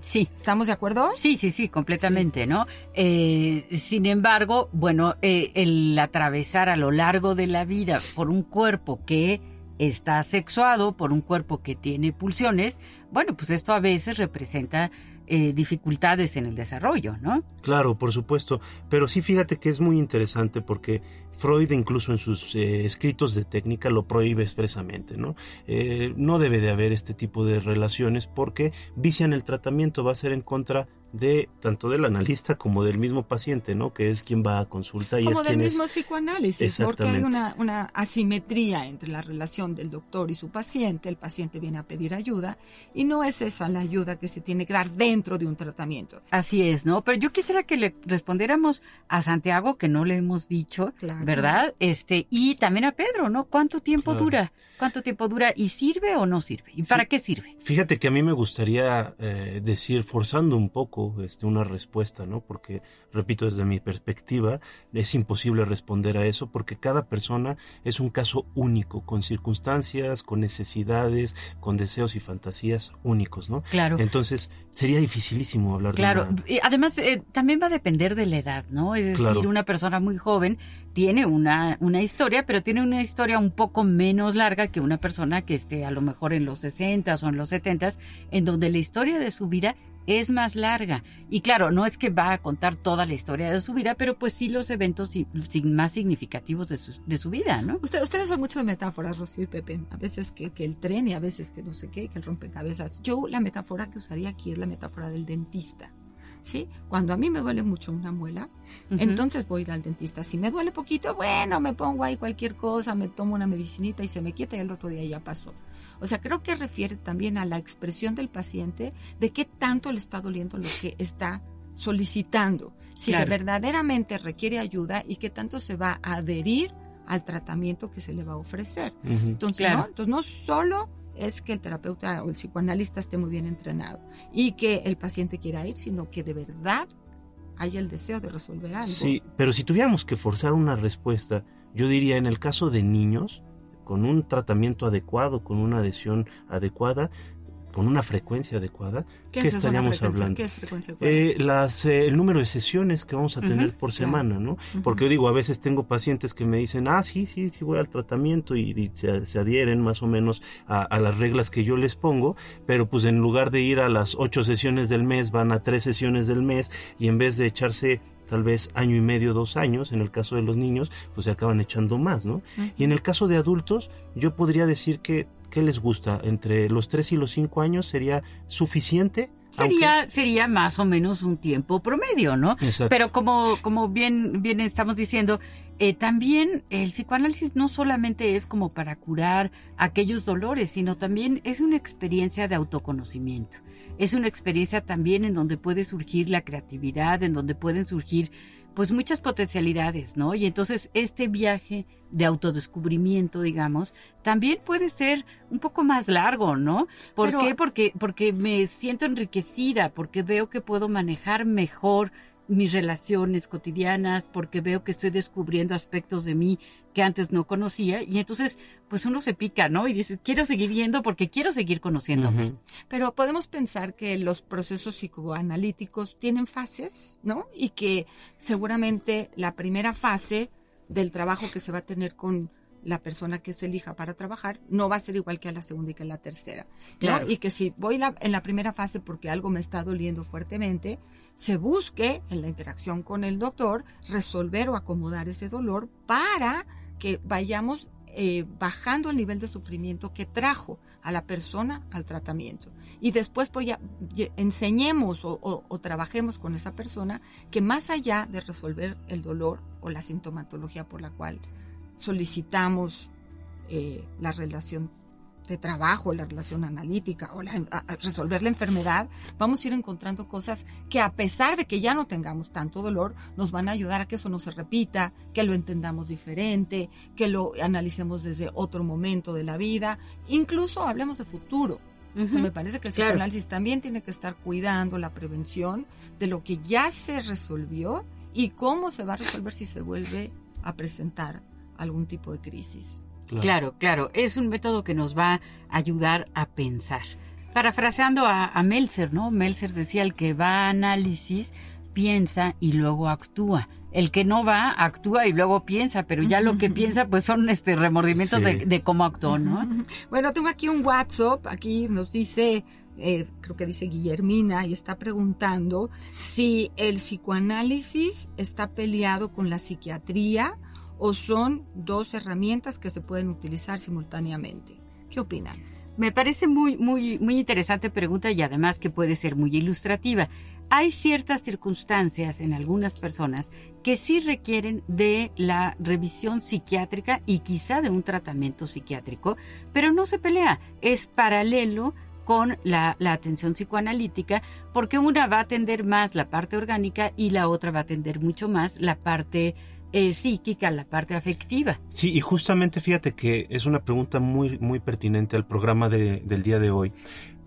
Sí. ¿Estamos de acuerdo? Sí, sí, sí, completamente, ¿no? Eh, sin embargo, bueno, eh, el atravesar a lo largo de la vida por un cuerpo que está sexuado, por un cuerpo que tiene pulsiones, bueno, pues esto a veces representa eh, dificultades en el desarrollo, ¿no? Claro, por supuesto, pero sí fíjate que es muy interesante porque Freud incluso en sus eh, escritos de técnica lo prohíbe expresamente, ¿no? Eh, no debe de haber este tipo de relaciones porque vician el tratamiento, va a ser en contra de tanto del analista como del mismo paciente, ¿no? Que es quien va a consulta y como es del quien mismo es... psicoanálisis, porque hay una, una asimetría entre la relación del doctor y su paciente. El paciente viene a pedir ayuda y no es esa la ayuda que se tiene que dar dentro de un tratamiento. Así es, ¿no? Pero yo quisiera que le respondiéramos a Santiago, que no le hemos dicho, ¿verdad? Este, y también a Pedro, ¿no? ¿Cuánto tiempo dura? ¿Cuánto tiempo dura? ¿Y sirve o no sirve? ¿Y para qué sirve? Fíjate que a mí me gustaría eh, decir, forzando un poco este, una respuesta, ¿no? Porque, repito, desde mi perspectiva, es imposible responder a eso porque cada persona es un caso único, con circunstancias, con necesidades, con deseos y fantasías únicos, ¿no? Claro. Entonces, sería dificilísimo hablar claro. de Claro. Además, eh, también va a depender de la edad, ¿no? Es decir, una persona muy joven tiene una, una historia, pero tiene una historia un poco menos larga que una persona que esté a lo mejor en los 60 o en los 70, en donde la historia de su vida es más larga. Y claro, no es que va a contar toda la historia de su vida, pero pues sí los eventos más significativos de su, de su vida, ¿no? ustedes son mucho de metáforas, Rocío y Pepe. A veces que, que, el tren y a veces que no sé qué, que el rompecabezas. Yo la metáfora que usaría aquí es la metáfora del dentista. ¿Sí? Cuando a mí me duele mucho una muela, entonces voy al dentista. Si me duele poquito, bueno, me pongo ahí cualquier cosa, me tomo una medicinita y se me quieta y el otro día ya pasó. O sea, creo que refiere también a la expresión del paciente de qué tanto le está doliendo lo que está solicitando si verdaderamente requiere ayuda y qué tanto se va a adherir al tratamiento que se le va a ofrecer. Entonces, ¿no? Entonces, no solo es que el terapeuta o el psicoanalista esté muy bien entrenado y que el paciente quiera ir, sino que de verdad haya el deseo de resolver algo. Sí, pero si tuviéramos que forzar una respuesta, yo diría en el caso de niños, con un tratamiento adecuado, con una adhesión adecuada, con una frecuencia adecuada, ¿qué, estaríamos hablando? ¿Qué es frecuencia eh, las, eh, el número de sesiones que vamos a tener por semana, ¿no? Porque digo, a veces tengo pacientes que me dicen, ah, sí, sí, sí voy al tratamiento y, se, adhieren más o menos a, las reglas que yo les pongo, pero pues en lugar de ir a las ocho sesiones del mes, van a tres sesiones del mes y en vez de echarse tal vez año y medio, dos años, en el caso de los niños, pues se acaban echando más, ¿no? Y en el caso de adultos, yo podría decir que ¿qué les gusta? ¿Entre los 3 y los 5 años sería suficiente? Sería, sería más o menos un tiempo promedio, ¿no? Exacto. Pero como, como bien, bien estamos diciendo, eh, también el psicoanálisis no solamente es como para curar aquellos dolores, sino también es una experiencia de autoconocimiento. Es una experiencia también en donde puede surgir la creatividad, en donde pueden surgir pues muchas potencialidades, ¿no? Y entonces este viaje de autodescubrimiento, digamos, también puede ser un poco más largo, ¿no? ¿Por qué? Porque, porque me siento enriquecida, porque veo que puedo manejar mejor mis relaciones cotidianas, porque veo que estoy descubriendo aspectos de mí que antes no conocía y entonces pues uno se pica, ¿no? Y dice, quiero seguir viendo porque quiero seguir conociéndome. Pero podemos pensar que los procesos psicoanalíticos tienen fases, ¿no? Y que seguramente la primera fase del trabajo que se va a tener con la persona que se elija para trabajar no va a ser igual que a la segunda y que a la tercera. Claro. Y que si voy en la primera fase porque algo me está doliendo fuertemente, se busque en la interacción con el doctor resolver o acomodar ese dolor para que vayamos eh, bajando el nivel de sufrimiento que trajo a la persona al tratamiento. Y después pues enseñemos o, trabajemos con esa persona que más allá de resolver el dolor o la sintomatología por la cual solicitamos eh, la relación de trabajo, la relación analítica o resolver la enfermedad, vamos a ir encontrando cosas que a pesar de que ya no tengamos tanto dolor, nos van a ayudar a que eso no se repita, que lo entendamos diferente, que lo analicemos desde otro momento de la vida, incluso hablemos de futuro. me parece que el psicoanálisis también tiene que estar cuidando la prevención de lo que ya se resolvió y cómo se va a resolver si se vuelve a presentar algún tipo de crisis. Claro. claro, Es un método que nos va a ayudar a pensar. Parafraseando a, a Melzer, ¿no? Melzer decía, el que va a análisis piensa y luego actúa. El que no va, actúa y luego piensa, pero ya lo que piensa, pues son este remordimientos de, cómo actuó, ¿no? Bueno, tengo aquí un WhatsApp, aquí nos dice, eh, creo que dice Guillermina, y está preguntando si el psicoanálisis está peleado con la psiquiatría o son dos herramientas que se pueden utilizar simultáneamente. ¿Qué opinan? Me parece muy, muy, muy interesante pregunta y además que puede ser muy ilustrativa. Hay ciertas circunstancias en algunas personas que sí requieren de la revisión psiquiátrica y quizá de un tratamiento psiquiátrico, pero no se pelea, es paralelo con la, la, atención psicoanalítica, porque una va a atender más la parte orgánica y la otra va a atender mucho más la parte eh, psíquica, la parte afectiva. Sí, y justamente fíjate que es una pregunta muy, muy pertinente al programa del día de hoy,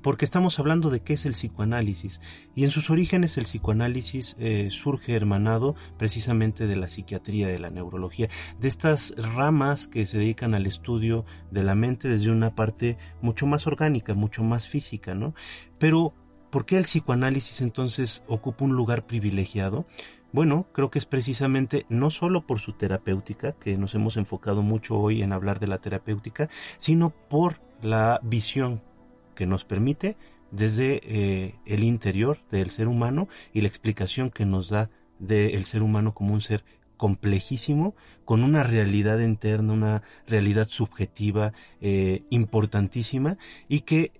porque estamos hablando de qué es el psicoanálisis, y en sus orígenes el psicoanálisis eh, surge hermanado precisamente de la psiquiatría, de la neurología, de estas ramas que se dedican al estudio de la mente desde una parte mucho más orgánica, mucho más física, ¿no? Pero, ¿por qué el psicoanálisis entonces ocupa un lugar privilegiado? Bueno, creo que es precisamente no solo por su terapéutica, que nos hemos enfocado mucho hoy en hablar de la terapéutica, sino por la visión que nos permite desde eh, el interior del ser humano y la explicación que nos da del ser humano como un ser complejísimo, con una realidad interna, una realidad subjetiva eh, importantísima y que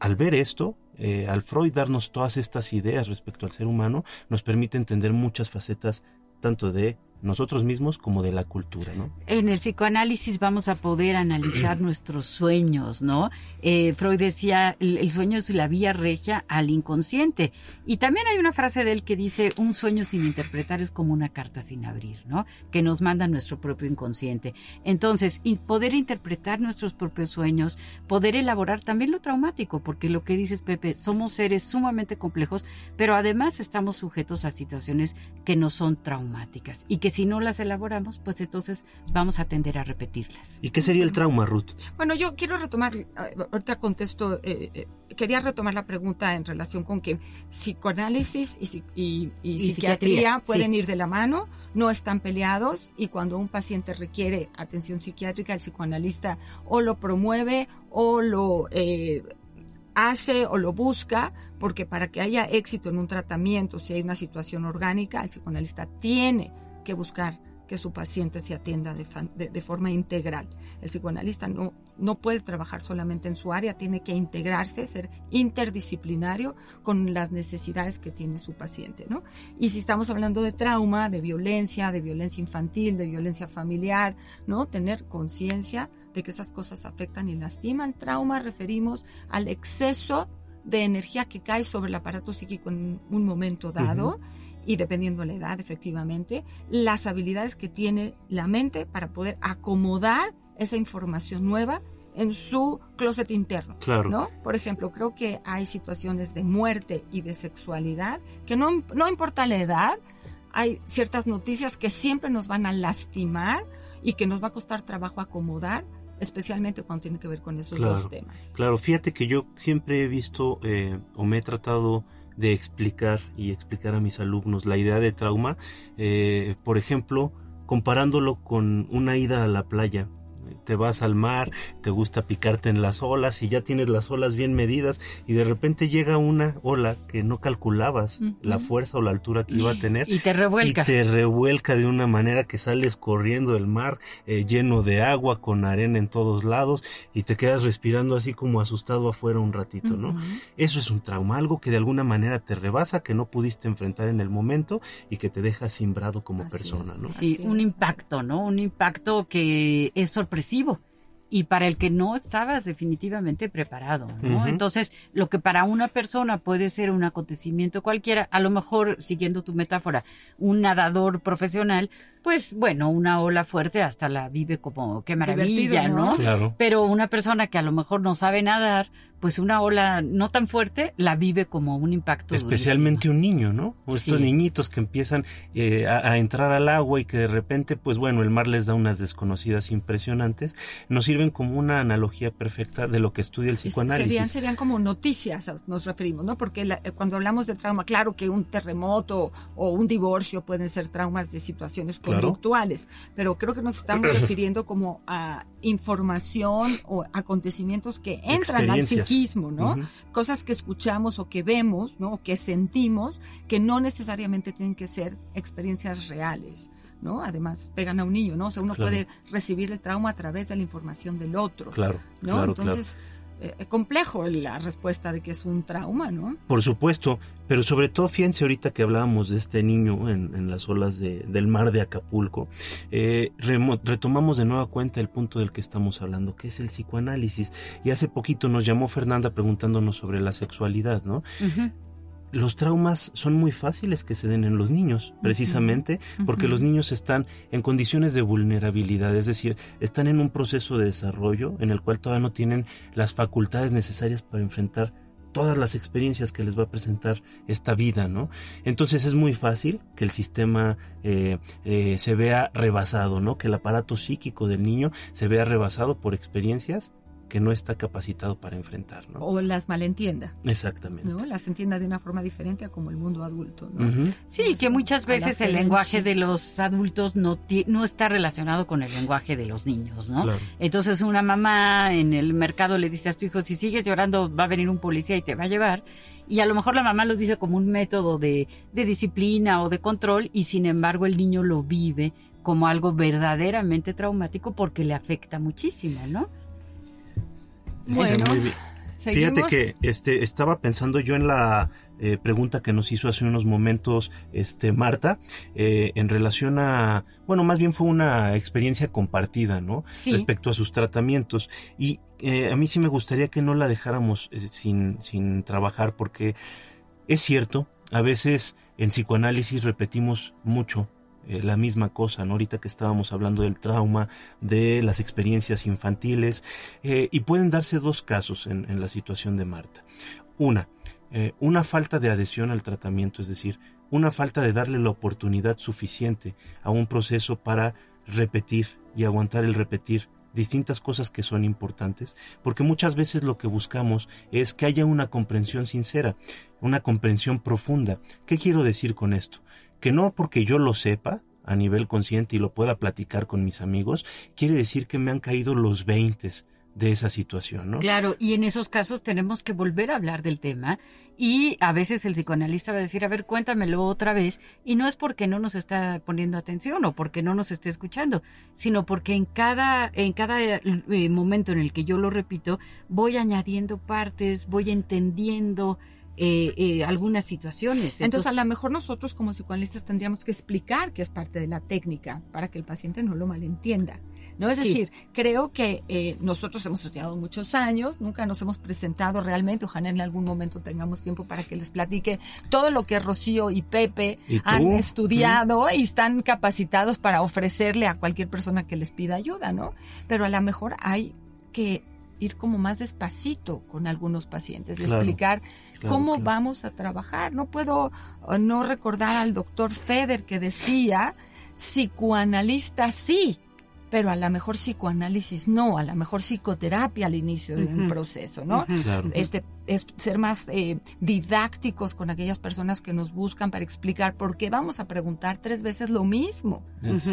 al ver esto eh, al Freud darnos todas estas ideas respecto al ser humano, nos permite entender muchas facetas tanto de nosotros mismos como de la cultura, ¿no? En el psicoanálisis vamos a poder analizar nuestros sueños, ¿no? Eh, Freud decía, el, sueño es la vía regia al inconsciente. Y también hay una frase de él que dice, un sueño sin interpretar es como una carta sin abrir, ¿no? Que nos manda nuestro propio inconsciente. Entonces, poder interpretar nuestros propios sueños, poder elaborar también lo traumático, porque lo que dices, Pepe, somos seres sumamente complejos, pero además estamos sujetos a situaciones que no son traumáticas y que si no las elaboramos, pues entonces vamos a tender a repetirlas. ¿Y qué sería el trauma, Ruth? Bueno, yo quiero retomar, eh, ahorita contesto, eh, eh, quería retomar la pregunta en relación con que psicoanálisis y, psiquiatría, pueden ir de la mano, no están peleados y cuando un paciente requiere atención psiquiátrica, el psicoanalista o lo promueve o lo hace o lo busca, porque para que haya éxito en un tratamiento, si hay una situación orgánica, el psicoanalista tiene que buscar que su paciente se atienda de, forma integral. El psicoanalista no, no puede trabajar solamente en su área, tiene que integrarse, ser interdisciplinario con las necesidades que tiene su paciente. ¿no? Y si estamos hablando de trauma, de violencia, de violencia infantil, de violencia familiar, ¿no? tener conciencia de que esas cosas afectan y lastiman. Trauma referimos al exceso de energía que cae sobre el aparato psíquico en un momento dado y dependiendo de la edad, efectivamente, las habilidades que tiene la mente para poder acomodar esa información nueva en su closet interno. Claro. ¿no? Por ejemplo, creo que hay situaciones de muerte y de sexualidad que no, no importa la edad, hay ciertas noticias que siempre nos van a lastimar y que nos va a costar trabajo acomodar, especialmente cuando tiene que ver con esos dos temas. Claro, fíjate que yo siempre he visto eh, o me he tratado de explicar y explicar a mis alumnos la idea de trauma, eh, por ejemplo, comparándolo con una ida a la playa te vas al mar, te gusta picarte en las olas y ya tienes las olas bien medidas y de repente llega una ola que no calculabas la fuerza o la altura que iba a tener y te revuelca. Y te revuelca de una manera que sales corriendo del mar eh, lleno de agua, con arena en todos lados y te quedas respirando así como asustado afuera un ratito, ¿no? Eso es un trauma, algo que de alguna manera te rebasa, que no pudiste enfrentar en el momento y que te deja simbrado como persona, ¿no? Sí, un impacto, ¿no? Un impacto que es sorpresivo y para el que no estabas definitivamente preparado, ¿no? Entonces, lo que para una persona puede ser un acontecimiento cualquiera, a lo mejor, siguiendo tu metáfora, un nadador profesional, pues bueno, una ola fuerte hasta la vive como qué maravilla, ¿no? Claro. Pero una persona que a lo mejor no sabe nadar, pues una ola no tan fuerte la vive como un impacto. Especialmente un niño, ¿no? O estos niñitos que empiezan eh, a, entrar al agua y que de repente, pues bueno, el mar les da unas desconocidas impresionantes, nos sirven como una analogía perfecta de lo que estudia el psicoanálisis. Serían, serían como noticias, nos referimos, ¿no? Porque eh, cuando hablamos de trauma, claro que un terremoto o un divorcio pueden ser traumas de situaciones conductuales, pero creo que nos estamos refiriendo como a información o acontecimientos que entran al ¿no? Cosas que escuchamos o que vemos, ¿no? O que sentimos, que no necesariamente tienen que ser experiencias reales. ¿no? Además, pegan a un niño, ¿no? O sea, uno puede recibir el trauma a través de la información del otro. Claro. ¿no? Entonces, eh, complejo la respuesta de que es un trauma, ¿no? Por supuesto, pero sobre todo fíjense ahorita que hablábamos de este niño en, las olas del mar de Acapulco, eh, retomamos de nueva cuenta el punto del que estamos hablando, que es el psicoanálisis. Y hace poquito nos llamó Fernanda preguntándonos sobre la sexualidad, ¿no? Los traumas son muy fáciles que se den en los niños, precisamente porque los niños están en condiciones de vulnerabilidad, es decir, están en un proceso de desarrollo en el cual todavía no tienen las facultades necesarias para enfrentar todas las experiencias que les va a presentar esta vida, ¿no? Entonces es muy fácil que el sistema eh, eh, se vea rebasado, ¿no? Que el aparato psíquico del niño se vea rebasado por experiencias que no está capacitado para enfrentar. ¿no? O las malentienda. Exactamente. ¿no? Las entienda de una forma diferente a como el mundo adulto. ¿no? Sí, que muchas veces el lenguaje de los adultos no, no está relacionado con el lenguaje de los niños. ¿no? Entonces una mamá en el mercado le dice a su hijo, si sigues llorando va a venir un policía y te va a llevar. Y a lo mejor la mamá lo dice como un método de, de disciplina o de control y sin embargo el niño lo vive como algo verdaderamente traumático porque le afecta muchísimo, ¿no? Bueno, Fíjate que este, estaba pensando yo en la eh, pregunta que nos hizo hace unos momentos este, Marta, eh, en relación a, bueno, más bien fue una experiencia compartida, ¿no? Respecto a sus tratamientos. Y eh, a mí sí me gustaría que no la dejáramos sin, sin trabajar, porque es cierto, a veces en psicoanálisis repetimos mucho la misma cosa, ¿no? Ahorita que estábamos hablando del trauma, de las experiencias infantiles, y pueden darse dos casos en, en, la situación de Marta. Una, eh, una falta de adhesión al tratamiento, es decir, una falta de darle la oportunidad suficiente a un proceso para repetir y aguantar el repetir distintas cosas que son importantes, porque muchas veces lo que buscamos es que haya una comprensión sincera, una comprensión profunda. ¿Qué quiero decir con esto? Que no porque yo lo sepa a nivel consciente y lo pueda platicar con mis amigos, quiere decir que me han caído los veintes de esa situación, ¿no? Claro, y en esos casos tenemos que volver a hablar del tema y a veces el psicoanalista va a decir, a ver, cuéntamelo otra vez, y no es porque no nos está poniendo atención o porque no nos esté escuchando, sino porque en cada, en cada eh, momento en el que yo lo repito, voy añadiendo partes, voy entendiendo, eh, eh, algunas situaciones. Entonces, a lo mejor nosotros como psicoanalistas tendríamos que explicar que es parte de la técnica para que el paciente no lo malentienda. ¿no? Es decir, creo que eh, nosotros hemos estudiado muchos años, nunca nos hemos presentado realmente, ojalá en algún momento tengamos tiempo para que les platique todo lo que Rocío y Pepe han estudiado y están capacitados para ofrecerle a cualquier persona que les pida ayuda, ¿no? Pero a lo mejor hay que ir como más despacito con algunos pacientes, explicar cómo vamos a trabajar. No puedo eh, no recordar al doctor Feder que decía, psicoanalista sí, pero a lo mejor psicoanálisis no, a lo mejor psicoterapia al inicio de un proceso, ¿no? Este es ser más eh, didácticos con aquellas personas que nos buscan para explicar por qué vamos a preguntar tres veces lo mismo,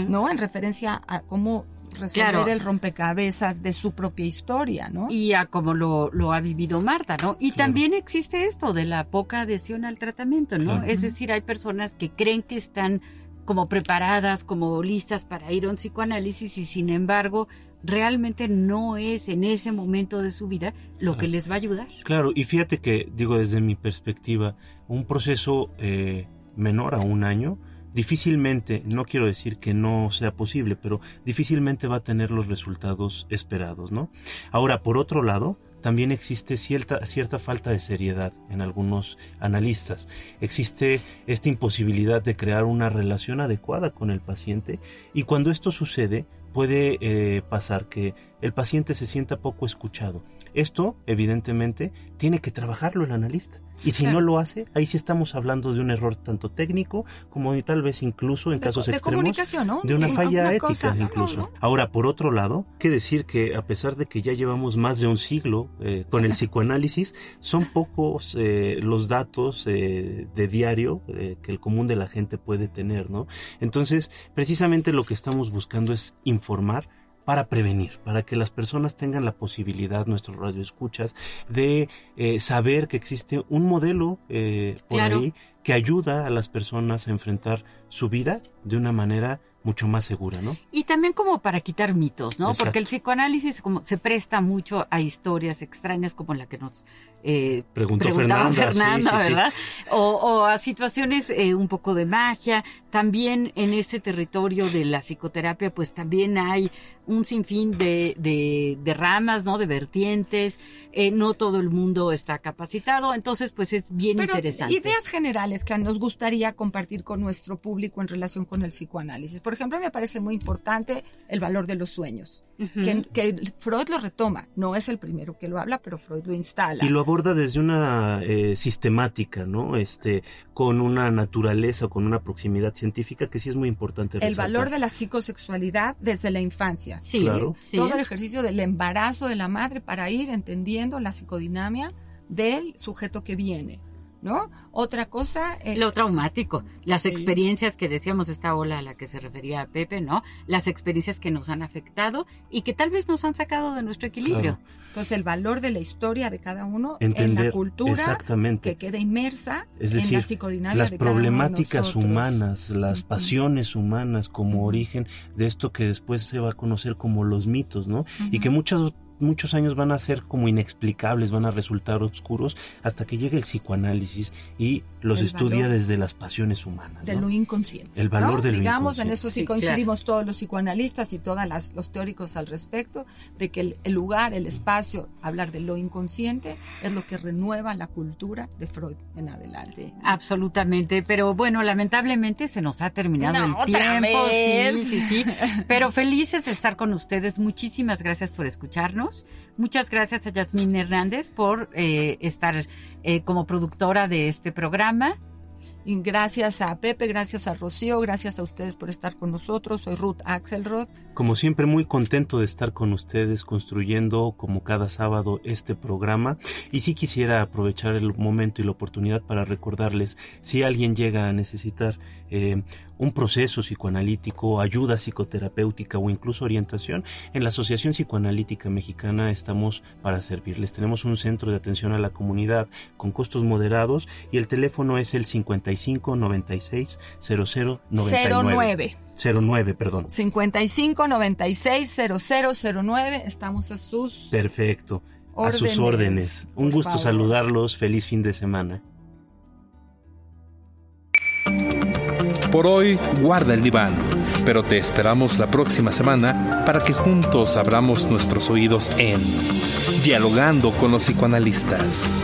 ¿no? En referencia a cómo resolver el rompecabezas de su propia historia, ¿no? Y a cómo lo, lo ha vivido Marta, ¿no? Y también existe esto de la poca adhesión al tratamiento, ¿no? Es decir, hay personas que creen que están como preparadas, como listas para ir a un psicoanálisis y sin embargo realmente no es en ese momento de su vida lo que les va a ayudar. Claro, y fíjate que, digo desde mi perspectiva, un proceso eh, menor a un año, difícilmente, no quiero decir que no sea posible, pero difícilmente va a tener los resultados esperados, ¿no? Ahora, por otro lado, también existe cierta, cierta falta de seriedad en algunos analistas. Existe esta imposibilidad de crear una relación adecuada con el paciente y cuando esto sucede puede eh, pasar que el paciente se sienta poco escuchado esto, evidentemente, tiene que trabajarlo el analista. Y si no lo hace, ahí sí estamos hablando de un error tanto técnico como tal vez incluso en casos extremos de una falla ética incluso. Ahora, por otro lado, que decir que a pesar de que ya llevamos más de un siglo eh, con el psicoanálisis, son pocos eh, los datos eh, de diario que el común de la gente puede tener, ¿no? Entonces, precisamente lo que estamos buscando es informar para prevenir, para que las personas tengan la posibilidad, nuestros radioescuchas, de eh, saber que existe un modelo eh, por ahí que ayuda a las personas a enfrentar su vida de una manera mucho más segura, ¿no? Y también como para quitar mitos, ¿no? Porque el psicoanálisis como se presta mucho a historias extrañas como la que nos eh, Preguntó preguntaba Fernanda, ¿verdad? O, a situaciones eh, un poco de magia. También en ese territorio de la psicoterapia, pues también hay un sinfín de, de, ramas, ¿no? De vertientes. Eh, no todo el mundo está capacitado, entonces pues es bien Pero interesante. Ideas generales que nos gustaría compartir con nuestro público en relación con el psicoanálisis. Por ejemplo, me parece muy importante el valor de los sueños que, Freud lo retoma, no es el primero que lo habla, pero Freud lo instala. Y lo aborda desde una eh, sistemática, ¿no? Este, con una naturaleza, con una proximidad científica que sí es muy importante. El valor de la psicosexualidad desde la infancia. Sí, claro. Todo el ejercicio del embarazo de la madre para ir entendiendo la psicodinamia del sujeto que viene. ¿No? Otra cosa... Eh, Lo traumático, las experiencias que decíamos, esta ola a la que se refería Pepe, ¿no? Las experiencias que nos han afectado y que tal vez nos han sacado de nuestro equilibrio. Entonces, el valor de la historia de cada uno en la cultura exactamente. que queda inmersa es decir, en la psicodinamia las problemáticas humanas, las pasiones humanas como origen de esto que después se va a conocer como los mitos, ¿no? Y que muchas muchos años van a ser como inexplicables, van a resultar oscuros, hasta que llegue el psicoanálisis y los El estudia valor desde las pasiones humanas. de ¿no? lo inconsciente. El valor ¿no? de lo Digamos, en eso sí, Sí, coincidimos todos los psicoanalistas y todos los teóricos al respecto, de que el, el lugar, el espacio, hablar de lo inconsciente es lo que renueva la cultura de Freud en adelante. Absolutamente, pero bueno, lamentablemente se nos ha terminado No, el otra tiempo. vez. Sí, sí, sí. Pero felices de estar con ustedes. Muchísimas gracias por escucharnos. Muchas gracias a Yasmín Hernández por eh, estar eh, como productora de este programa. Y gracias a Pepe, gracias a Rocío, gracias a ustedes por estar con nosotros. Soy Ruth Axelrod. Como siempre, muy contento de estar con ustedes construyendo como cada sábado este programa. Y sí quisiera aprovechar el momento y la oportunidad para recordarles si alguien llega a necesitar eh, un proceso psicoanalítico, ayuda psicoterapéutica o incluso orientación, en la Asociación Psicoanalítica Mexicana estamos para servirles. Tenemos un centro de atención a la comunidad con costos moderados y el teléfono es el 55 96 00 99. 09. 09, perdón. 55 96 0009. Estamos a sus Perfecto. A sus Órdenes, órdenes. Un gusto favor. saludarlos. Feliz fin de semana. Por hoy, guarda el diván, pero te esperamos la próxima semana para que juntos abramos nuestros oídos en Dialogando con los psicoanalistas.